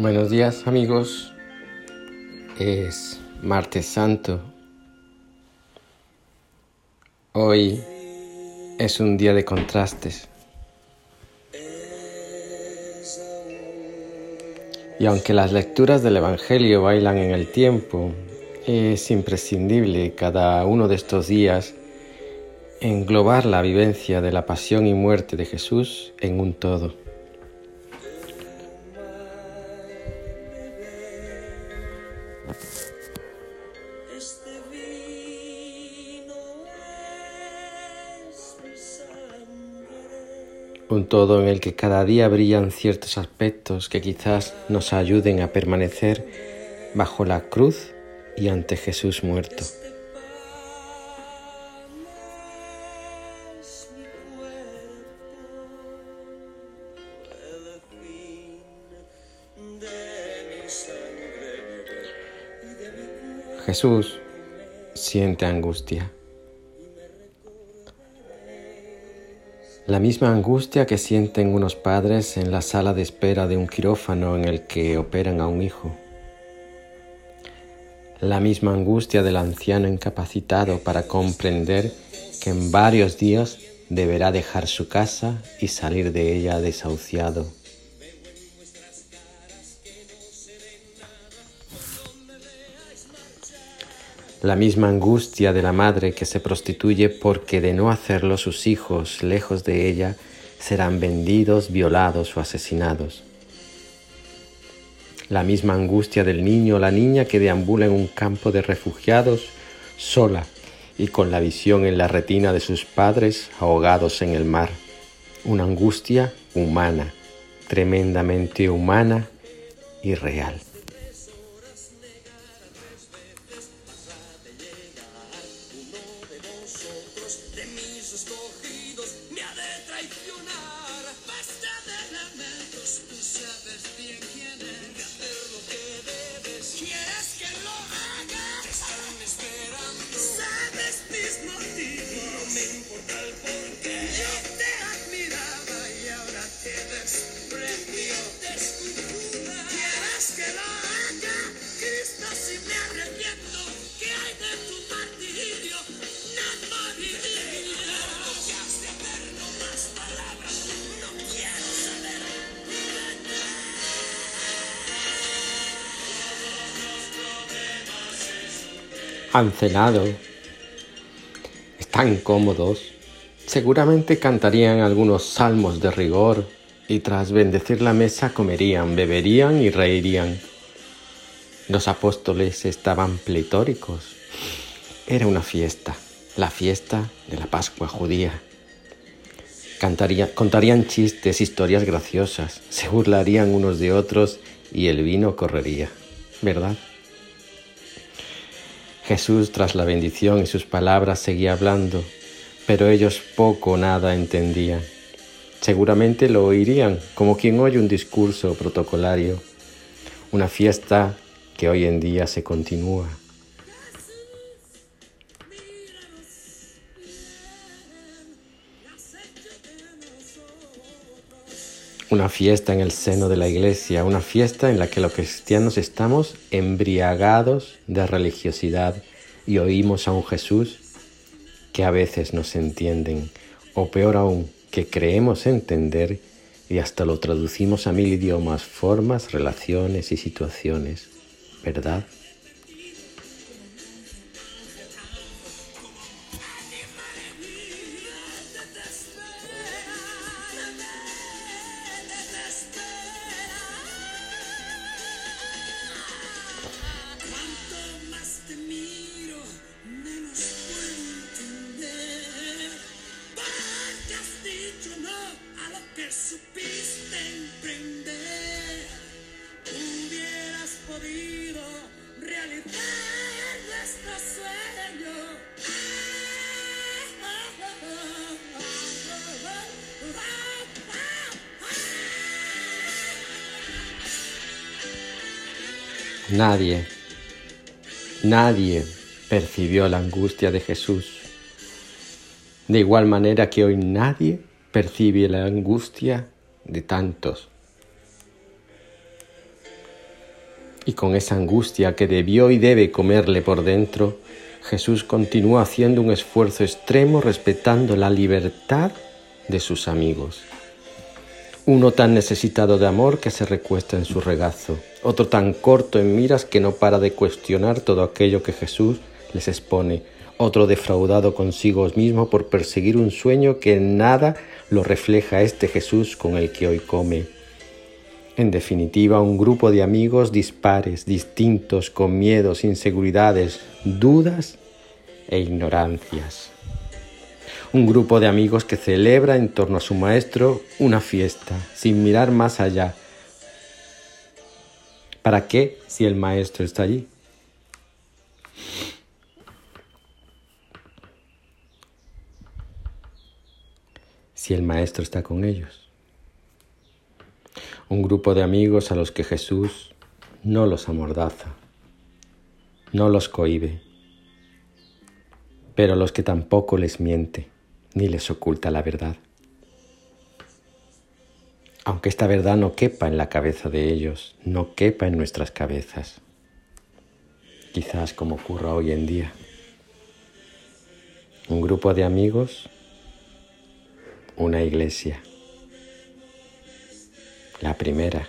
Buenos días amigos, es martes santo. Hoy es un día de contrastes. Y aunque las lecturas del Evangelio bailan en el tiempo, es imprescindible cada uno de estos días englobar la vivencia de la pasión y muerte de Jesús en un todo. Un todo en el que cada día brillan ciertos aspectos que quizás nos ayuden a permanecer bajo la cruz y ante Jesús muerto. Jesús siente angustia. La misma angustia que sienten unos padres en la sala de espera de un quirófano en el que operan a un hijo. La misma angustia del anciano incapacitado para comprender que en varios días deberá dejar su casa y salir de ella desahuciado. La misma angustia de la madre que se prostituye porque de no hacerlo sus hijos, lejos de ella, serán vendidos, violados o asesinados. La misma angustia del niño o la niña que deambula en un campo de refugiados sola y con la visión en la retina de sus padres ahogados en el mar. Una angustia humana, tremendamente humana y real. Han cenado, están cómodos, seguramente cantarían algunos salmos de rigor y tras bendecir la mesa comerían, beberían y reirían. Los apóstoles estaban pletóricos. Era una fiesta, la fiesta de la Pascua judía. Cantaría, contarían chistes, historias graciosas, se burlarían unos de otros y el vino correría, ¿verdad? Jesús, tras la bendición y sus palabras, seguía hablando, pero ellos poco o nada entendían. Seguramente lo oirían como quien oye un discurso protocolario, una fiesta que hoy en día se continúa. Una fiesta en el seno de la iglesia, una fiesta en la que los cristianos estamos embriagados de religiosidad y oímos a un Jesús que a veces nos entienden, o peor aún, que creemos entender y hasta lo traducimos a mil idiomas, formas, relaciones y situaciones, ¿verdad? Nadie, nadie percibió la angustia de Jesús. De igual manera que hoy nadie percibe la angustia de tantos. Y con esa angustia que debió y debe comerle por dentro, Jesús continuó haciendo un esfuerzo extremo respetando la libertad de sus amigos. Uno tan necesitado de amor que se recuesta en su regazo, otro tan corto en miras que no para de cuestionar todo aquello que Jesús les expone, otro defraudado consigo mismo por perseguir un sueño que en nada lo refleja este Jesús con el que hoy come. En definitiva, un grupo de amigos dispares, distintos, con miedos, inseguridades, dudas e ignorancias. Un grupo de amigos que celebra en torno a su maestro una fiesta, sin mirar más allá. ¿Para qué si el maestro está allí? Si el maestro está con ellos un grupo de amigos a los que Jesús no los amordaza, no los cohibe, pero a los que tampoco les miente ni les oculta la verdad. Aunque esta verdad no quepa en la cabeza de ellos, no quepa en nuestras cabezas, quizás como ocurra hoy en día. Un grupo de amigos, una iglesia la primera,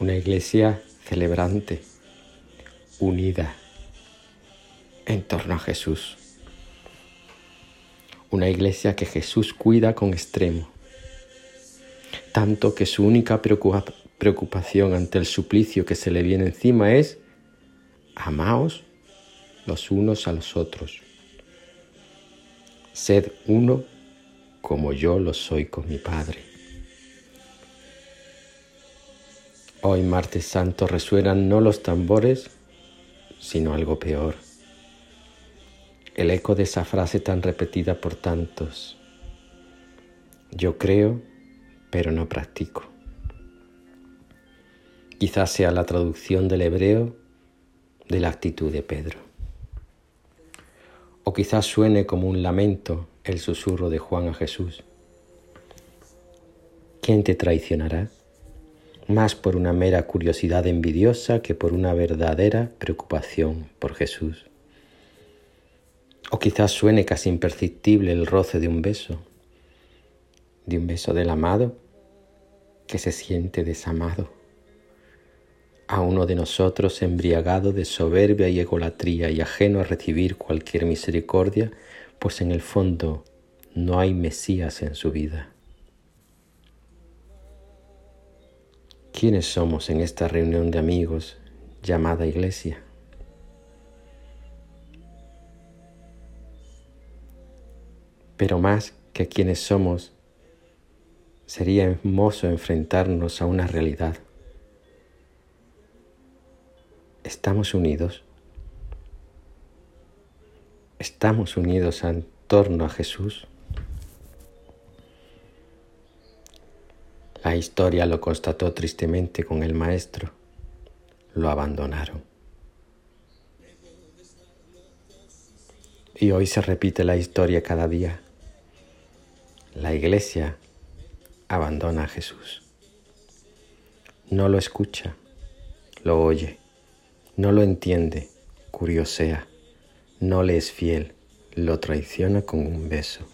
una iglesia celebrante, unida en torno a Jesús. Una iglesia que Jesús cuida con extremo, tanto que su única preocupación ante el suplicio que se le viene encima es, amaos los unos a los otros. Sed uno como yo lo soy con mi Padre. Hoy, martes santo, resuenan no los tambores, sino algo peor. El eco de esa frase tan repetida por tantos. Yo creo, pero no practico. Quizás sea la traducción del hebreo de la actitud de Pedro. O quizás suene como un lamento el susurro de Juan a Jesús. ¿Quién te traicionará? más por una mera curiosidad envidiosa que por una verdadera preocupación por Jesús. Quizás suene casi imperceptible el roce de un beso, de un beso del amado que se siente desamado, a uno de nosotros embriagado de soberbia y egolatría y ajeno a recibir cualquier misericordia, pues en el fondo no hay Mesías en su vida. ¿Quiénes somos en esta reunión de amigos llamada iglesia? Pero más que quienes somos, sería hermoso enfrentarnos a una realidad. ¿Estamos unidos? ¿Estamos unidos en torno a Jesús? La historia lo constató tristemente con el maestro. Lo abandonaron. Y hoy se repite la historia cada día. La iglesia abandona a Jesús. No lo escucha, lo oye, no lo entiende, curiosea, no le es fiel, lo traiciona con un beso.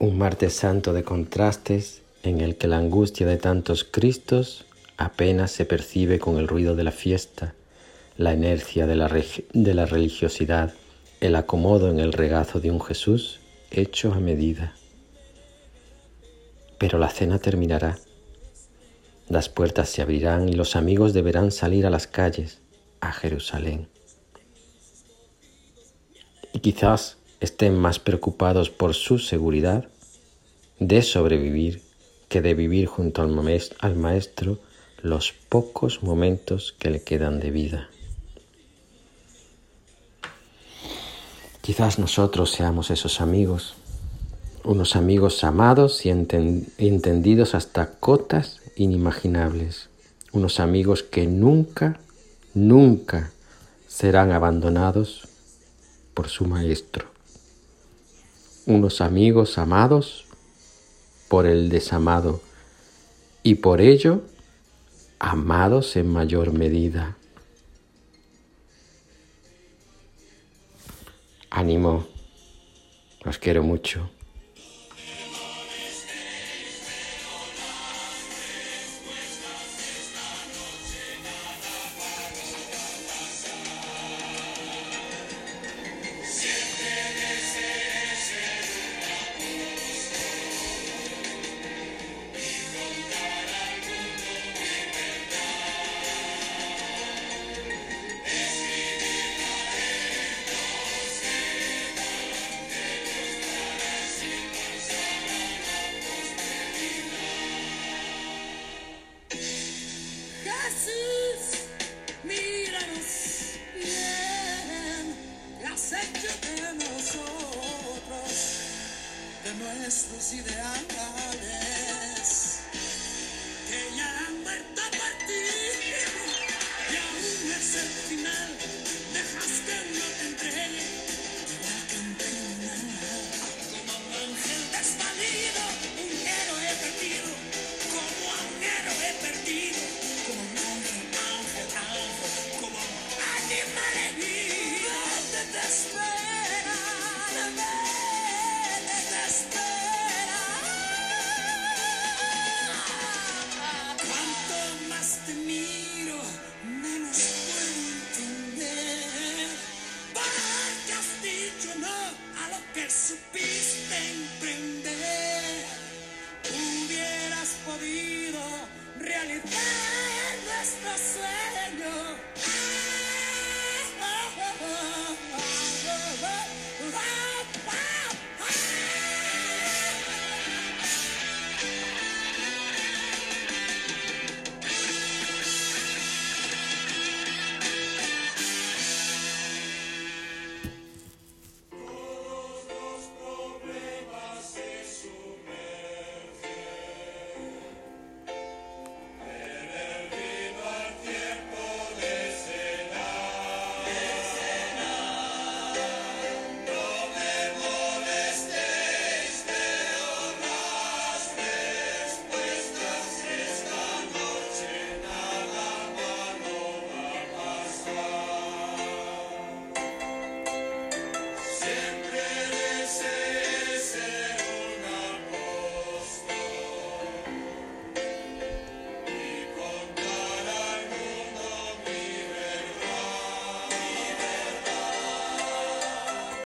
Un martes santo de contrastes en el que la angustia de tantos Cristos apenas se percibe con el ruido de la fiesta, la inercia de la, de la religiosidad, el acomodo en el regazo de un Jesús hecho a medida. Pero la cena terminará, las puertas se abrirán y los amigos deberán salir a las calles, a Jerusalén. Y quizás estén más preocupados por su seguridad de sobrevivir que de vivir junto al, maestro los pocos momentos que le quedan de vida. Quizás nosotros seamos esos amigos, unos amigos amados y entendidos hasta cotas inimaginables, unos amigos que nunca, nunca serán abandonados por su maestro unos amigos amados por el desamado y por ello amados en mayor medida. Ánimo, los quiero mucho.